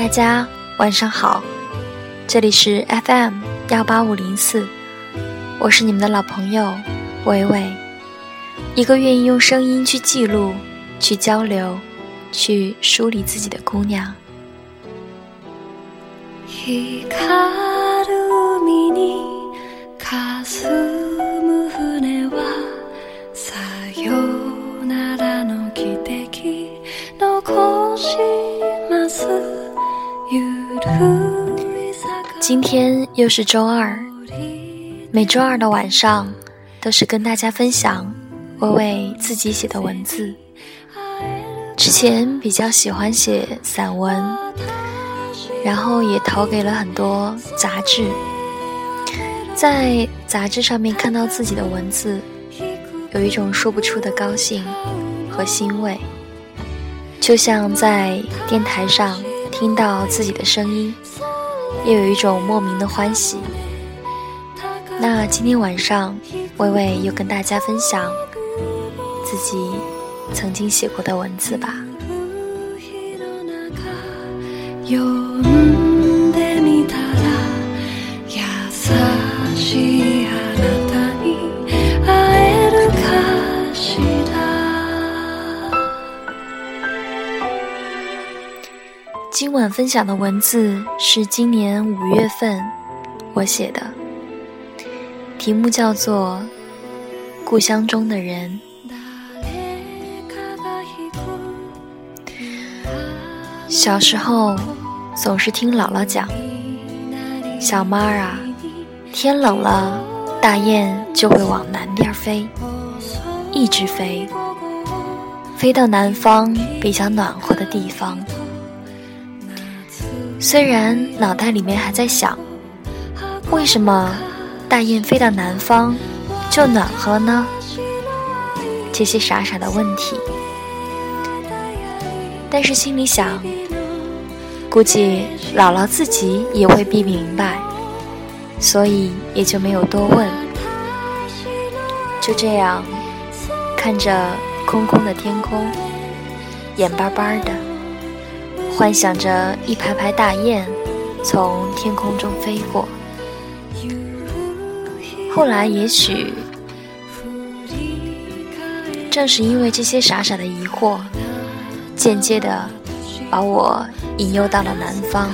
大家晚上好，这里是 FM 幺八五零四，我是你们的老朋友伟伟，一个愿意用声音去记录、去交流、去梳理自己的姑娘。今天又是周二，每周二的晚上都是跟大家分享我为自己写的文字。之前比较喜欢写散文，然后也投给了很多杂志，在杂志上面看到自己的文字，有一种说不出的高兴和欣慰，就像在电台上。听到自己的声音，又有一种莫名的欢喜。那今天晚上，微微又跟大家分享自己曾经写过的文字吧。今晚分享的文字是今年五月份我写的，题目叫做《故乡中的人》。小时候总是听姥姥讲，小妈啊，天冷了，大雁就会往南边飞，一直飞，飞到南方比较暖和的地方。虽然脑袋里面还在想，为什么大雁飞到南方就暖和呢？这些傻傻的问题，但是心里想，估计姥姥自己也未必明白，所以也就没有多问。就这样，看着空空的天空，眼巴巴的。幻想着一排排大雁从天空中飞过，后来也许正是因为这些傻傻的疑惑，间接的把我引诱到了南方，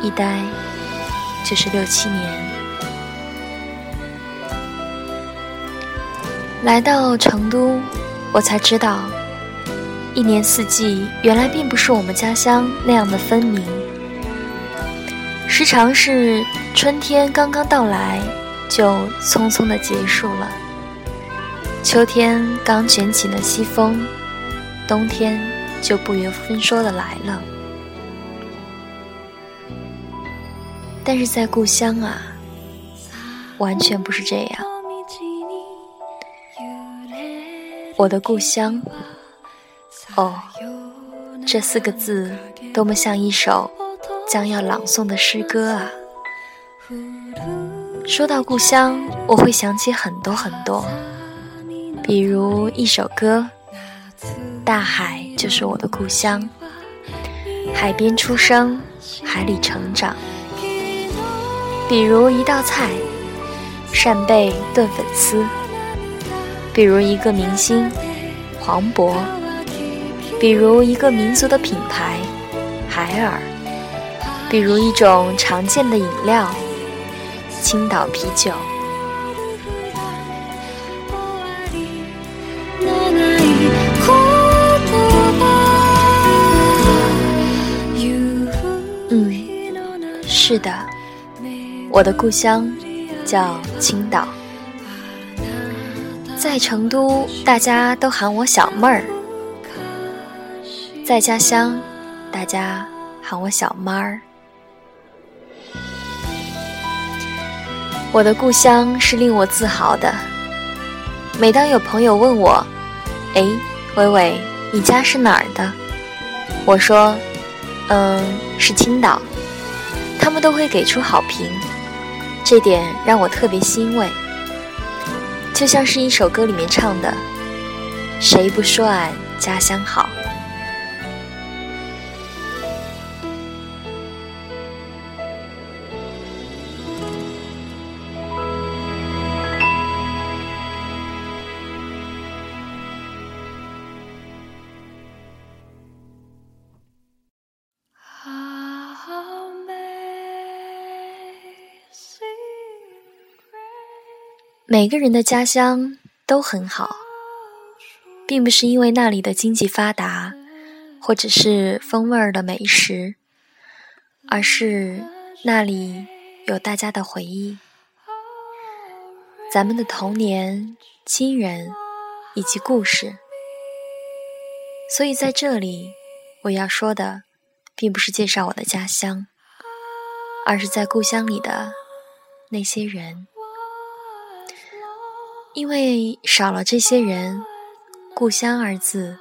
一待就是六七年。来到成都，我才知道。一年四季原来并不是我们家乡那样的分明，时常是春天刚刚到来就匆匆的结束了，秋天刚卷起了西风，冬天就不由分说的来了。但是在故乡啊，完全不是这样，我的故乡。哦，这四个字多么像一首将要朗诵的诗歌啊！说到故乡，我会想起很多很多，比如一首歌，《大海就是我的故乡》，海边出生，海里成长；比如一道菜，扇贝炖粉丝；比如一个明星，黄渤。比如一个民族的品牌，海尔；比如一种常见的饮料，青岛啤酒。嗯，是的，我的故乡叫青岛，在成都，大家都喊我小妹儿。在家乡，大家喊我小妈儿。我的故乡是令我自豪的。每当有朋友问我：“哎，伟伟，你家是哪儿的？”我说：“嗯，是青岛。”他们都会给出好评，这点让我特别欣慰。就像是一首歌里面唱的：“谁不说俺家乡好？”每个人的家乡都很好，并不是因为那里的经济发达，或者是风味儿的美食，而是那里有大家的回忆，咱们的童年、亲人以及故事。所以在这里，我要说的，并不是介绍我的家乡，而是在故乡里的那些人。因为少了这些人，故乡二字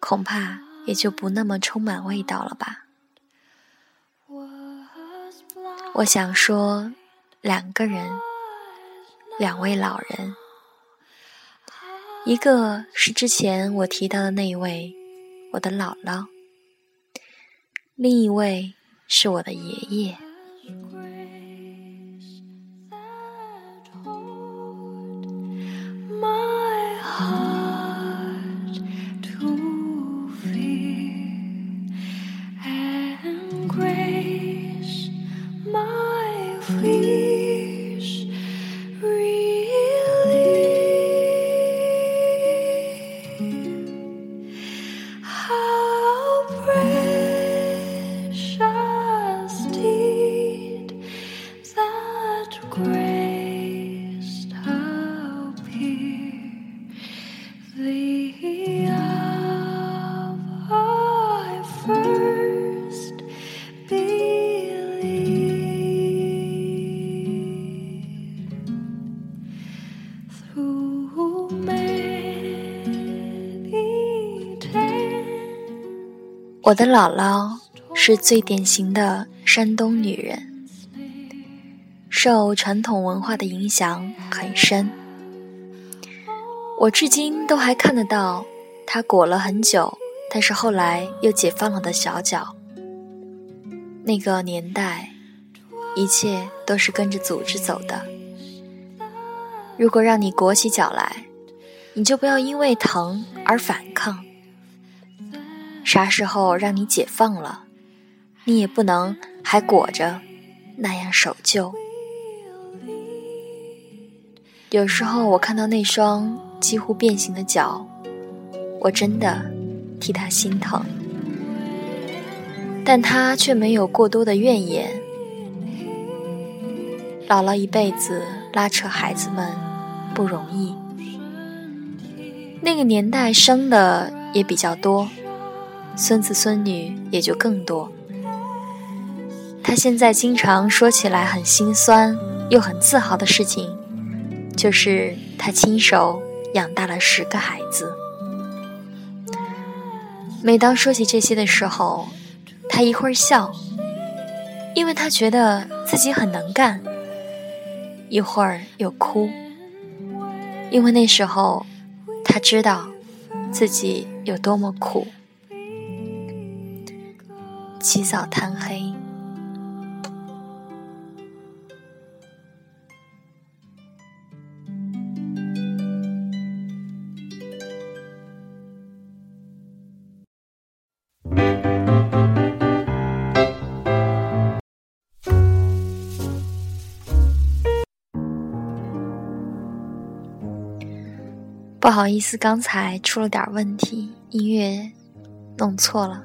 恐怕也就不那么充满味道了吧。我想说，两个人，两位老人，一个是之前我提到的那一位，我的姥姥；另一位是我的爷爷。home. 我的姥姥是最典型的山东女人，受传统文化的影响很深。我至今都还看得到她裹了很久，但是后来又解放了的小脚。那个年代，一切都是跟着组织走的。如果让你裹起脚来，你就不要因为疼而反抗。啥时候让你解放了，你也不能还裹着，那样守旧。有时候我看到那双几乎变形的脚，我真的替他心疼，但他却没有过多的怨言。姥姥一辈子拉扯孩子们不容易，那个年代生的也比较多。孙子孙女也就更多。他现在经常说起来很心酸又很自豪的事情，就是他亲手养大了十个孩子。每当说起这些的时候，他一会儿笑，因为他觉得自己很能干；一会儿又哭，因为那时候他知道自己有多么苦。起早贪黑，不好意思，刚才出了点问题，音乐弄错了。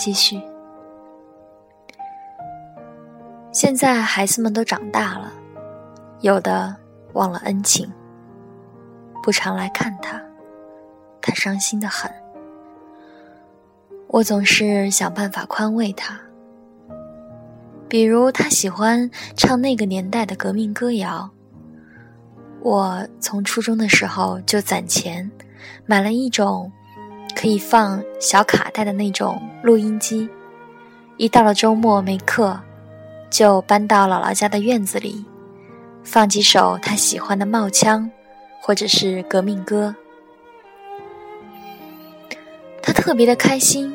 继续。现在孩子们都长大了，有的忘了恩情，不常来看他，他伤心的很。我总是想办法宽慰他，比如他喜欢唱那个年代的革命歌谣，我从初中的时候就攒钱买了一种。可以放小卡带的那种录音机，一到了周末没课，就搬到姥姥家的院子里，放几首他喜欢的冒腔，或者是革命歌。他特别的开心，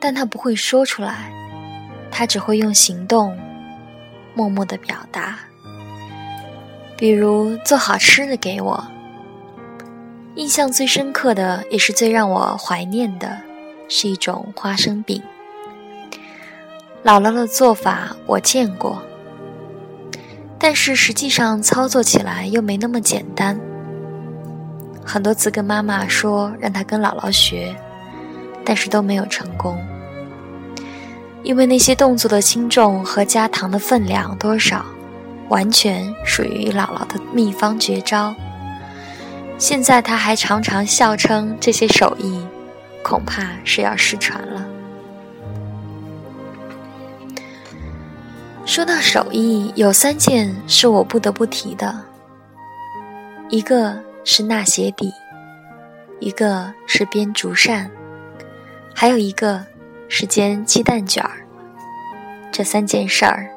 但他不会说出来，他只会用行动默默的表达，比如做好吃的给我。印象最深刻的，也是最让我怀念的，是一种花生饼。姥姥的做法我见过，但是实际上操作起来又没那么简单。很多次跟妈妈说让她跟姥姥学，但是都没有成功，因为那些动作的轻重和加糖的分量多少，完全属于姥姥的秘方绝招。现在他还常常笑称这些手艺，恐怕是要失传了。说到手艺，有三件是我不得不提的，一个是纳鞋底，一个是编竹扇，还有一个是煎鸡蛋卷儿。这三件事儿，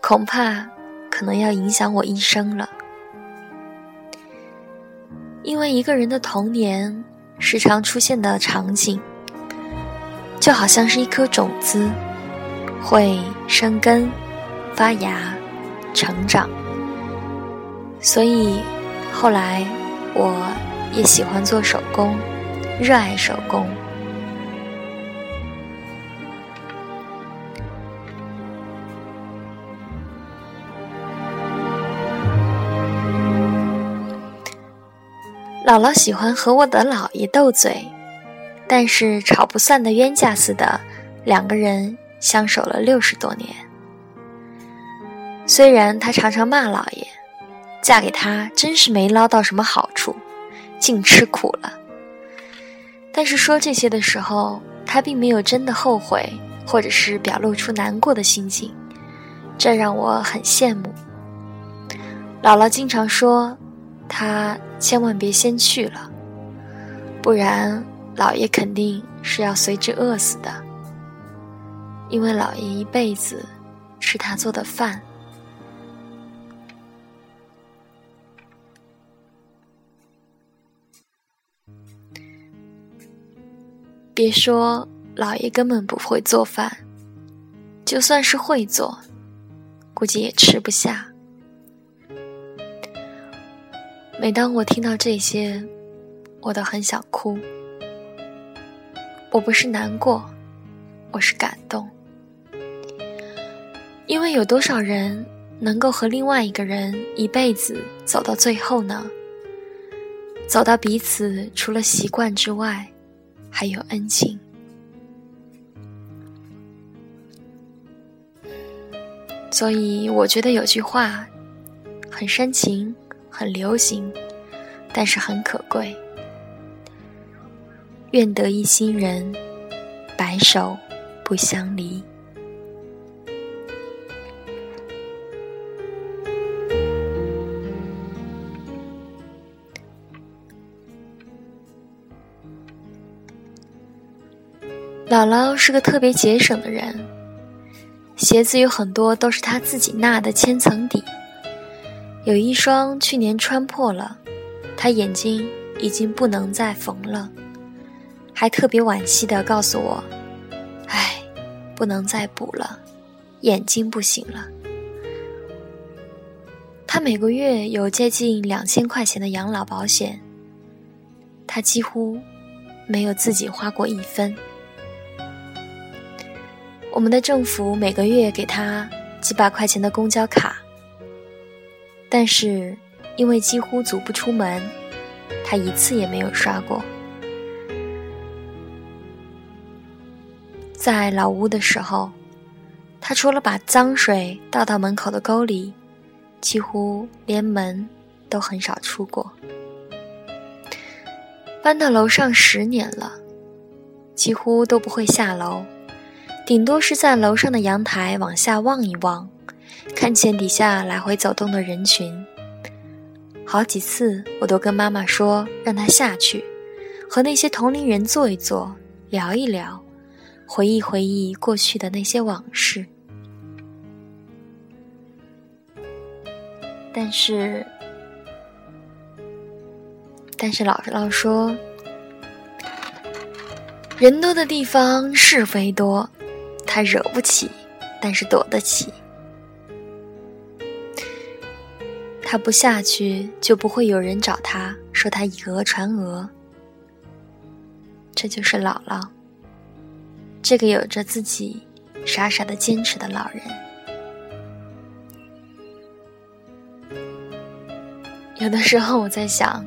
恐怕可能要影响我一生了。因为一个人的童年时常出现的场景，就好像是一颗种子，会生根。发芽、成长，所以后来我也喜欢做手工，热爱手工。姥姥喜欢和我的姥爷斗嘴，但是吵不散的冤家似的，两个人相守了六十多年。虽然她常常骂姥爷，嫁给他真是没捞到什么好处，净吃苦了。但是说这些的时候，她并没有真的后悔，或者是表露出难过的心情，这让我很羡慕。姥姥经常说，她千万别先去了，不然老爷肯定是要随之饿死的，因为老爷一辈子吃他做的饭。别说老爷根本不会做饭，就算是会做，估计也吃不下。每当我听到这些，我都很想哭。我不是难过，我是感动，因为有多少人能够和另外一个人一辈子走到最后呢？走到彼此除了习惯之外。还有恩情，所以我觉得有句话很煽情、很流行，但是很可贵。愿得一心人，白首不相离。姥姥是个特别节省的人，鞋子有很多都是她自己纳的千层底。有一双去年穿破了，他眼睛已经不能再缝了，还特别惋惜地告诉我：“唉，不能再补了，眼睛不行了。”他每个月有接近两千块钱的养老保险，他几乎没有自己花过一分。我们的政府每个月给他几百块钱的公交卡，但是因为几乎足不出门，他一次也没有刷过。在老屋的时候，他除了把脏水倒到门口的沟里，几乎连门都很少出过。搬到楼上十年了，几乎都不会下楼。顶多是在楼上的阳台往下望一望，看见底下来回走动的人群。好几次，我都跟妈妈说，让她下去，和那些同龄人坐一坐，聊一聊，回忆回忆过去的那些往事。但是，但是姥姥说，人多的地方是非多。他惹不起，但是躲得起。他不下去，就不会有人找他说他以讹传讹。这就是姥姥，这个有着自己傻傻的坚持的老人。有的时候我在想，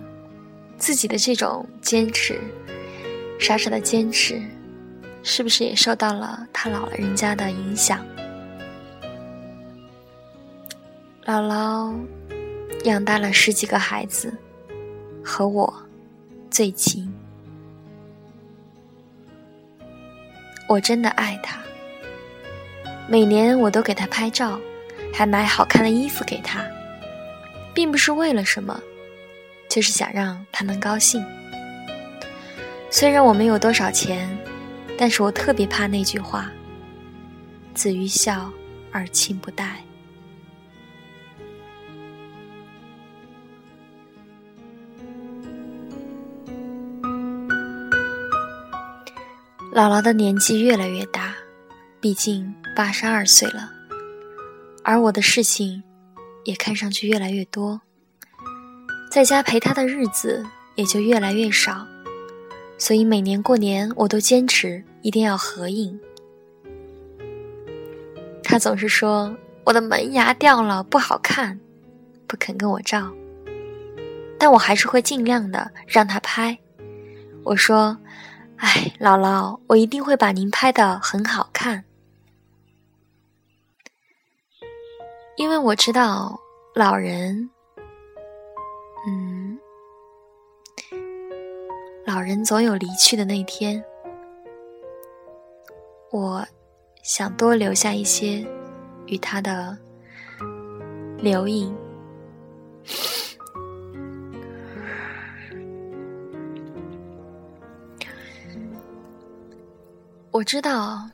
自己的这种坚持，傻傻的坚持，是不是也受到了他老人家的影响？姥姥养大了十几个孩子，和我最亲。我真的爱他，每年我都给他拍照，还买好看的衣服给他，并不是为了什么，就是想让他能高兴。虽然我没有多少钱，但是我特别怕那句话：“子欲孝而亲不待。”姥姥的年纪越来越大，毕竟八十二岁了，而我的事情也看上去越来越多，在家陪她的日子也就越来越少，所以每年过年我都坚持一定要合影。她总是说我的门牙掉了不好看，不肯跟我照，但我还是会尽量的让她拍。我说。哎，姥姥，我一定会把您拍的很好看，因为我知道老人，嗯，老人总有离去的那天，我想多留下一些与他的留影。我知道，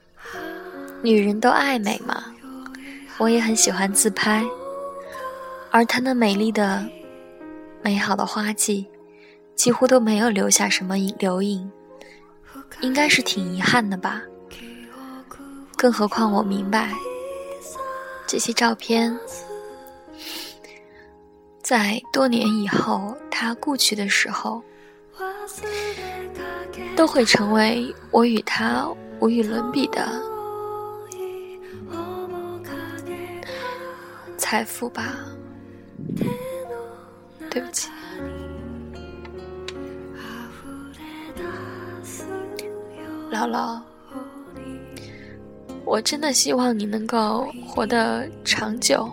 女人都爱美嘛，我也很喜欢自拍。而她那美丽的、美好的花季，几乎都没有留下什么影留影，应该是挺遗憾的吧。更何况我明白，这些照片在多年以后她故去的时候，都会成为我与她。无与伦比的财富吧，对不起，姥姥，我真的希望你能够活得长久、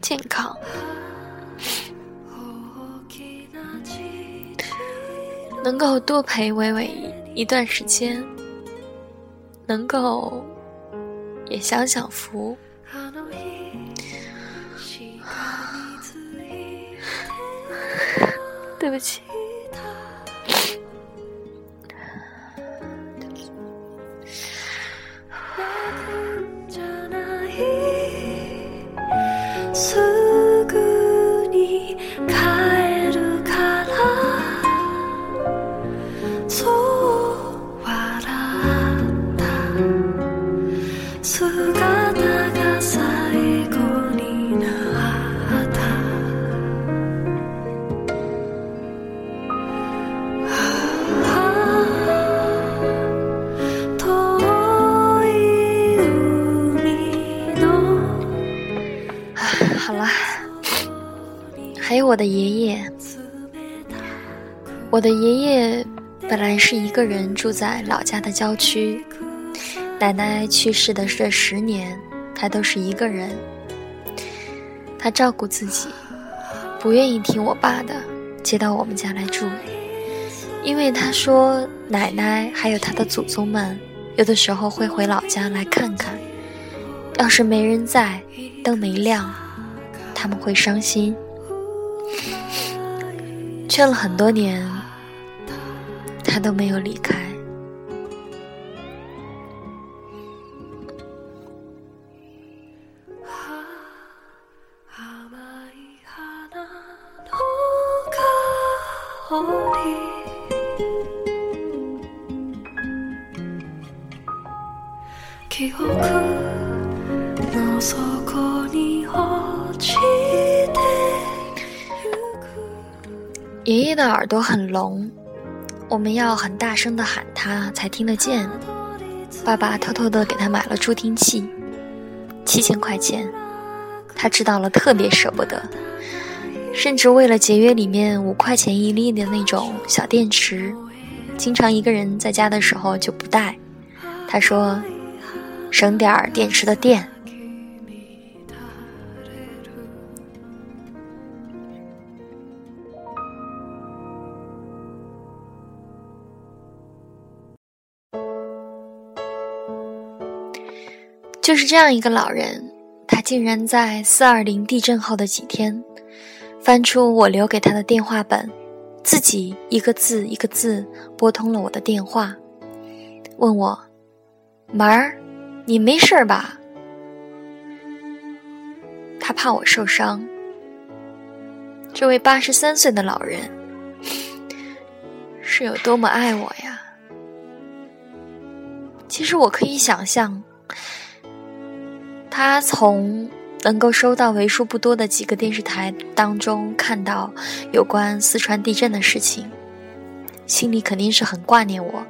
健康，能够多陪伟伟一段时间。能够也享享福，对不起。还我的爷爷本来是一个人住在老家的郊区，奶奶去世的这十年，他都是一个人。他照顾自己，不愿意听我爸的，接到我们家来住，因为他说奶奶还有他的祖宗们，有的时候会回老家来看看，要是没人在，灯没亮，他们会伤心。劝了很多年，他都没有离开。爷爷的耳朵很聋，我们要很大声的喊他才听得见。爸爸偷偷的给他买了助听器，七千块钱，他知道了特别舍不得。甚至为了节约里面五块钱一粒的那种小电池，经常一个人在家的时候就不带。他说：“省点儿电池的电。”就是这样一个老人，他竟然在四二零地震后的几天，翻出我留给他的电话本，自己一个字一个字拨通了我的电话，问我：“门儿，你没事吧？”他怕我受伤。这位八十三岁的老人是有多么爱我呀？其实我可以想象。他从能够收到为数不多的几个电视台当中看到有关四川地震的事情，心里肯定是很挂念我，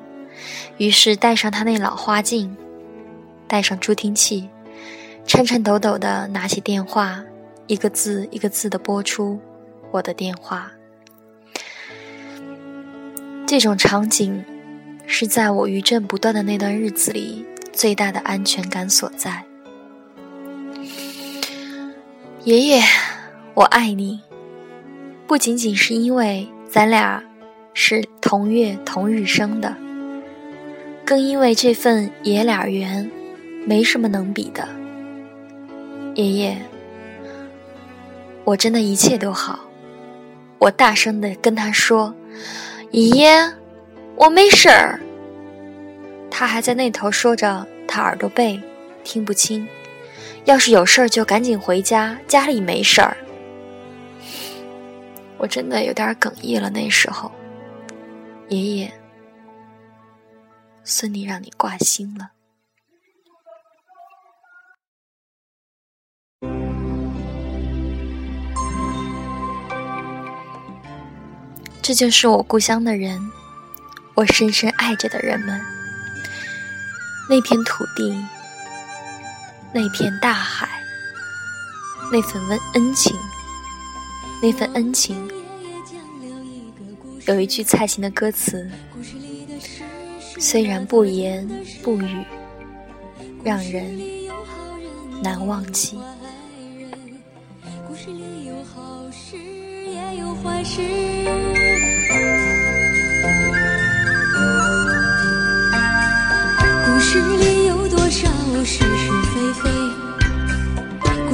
于是戴上他那老花镜，带上助听器，颤颤抖抖的拿起电话，一个字一个字的拨出我的电话。这种场景是在我余震不断的那段日子里最大的安全感所在。爷爷，我爱你，不仅仅是因为咱俩是同月同日生的，更因为这份爷俩缘，没什么能比的。爷爷，我真的一切都好，我大声的跟他说：“爷爷，我没事儿。”他还在那头说着，他耳朵背，听不清。要是有事儿就赶紧回家，家里没事儿。我真的有点哽咽了。那时候，爷爷，孙女让你挂心了。这就是我故乡的人，我深深爱着的人们，那片土地。那片大海，那份温恩情，那份恩情，有一句蔡琴的歌词，虽然不言不语，让人难忘记。故事里有好事，也有坏事。故事里有多少是是？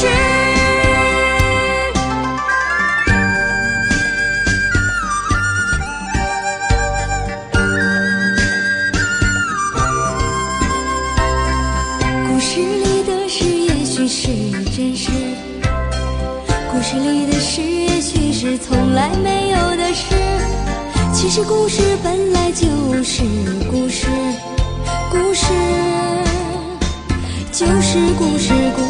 故事里的事，也许是真实；故事里的事，也许是从来没有的事。其实故事本来就是故事，故事就是故事，故事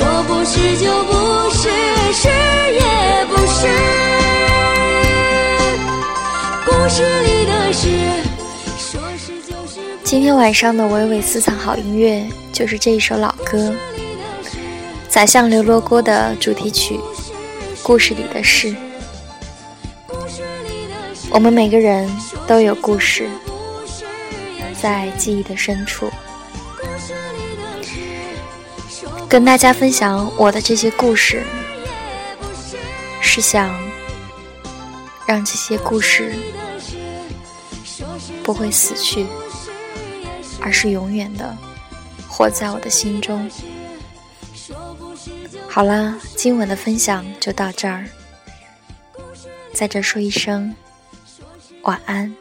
说不是就不是，是也不是。故事里的事，说是就是。今天晚上的娓娓私藏好音乐，就是这一首老歌，《宰相刘罗锅》的主题曲《故事里的事》。我们每个人都有故事，在记忆的深处。跟大家分享我的这些故事，是想让这些故事不会死去，而是永远的活在我的心中。好啦，今晚的分享就到这儿，在这说一声晚安。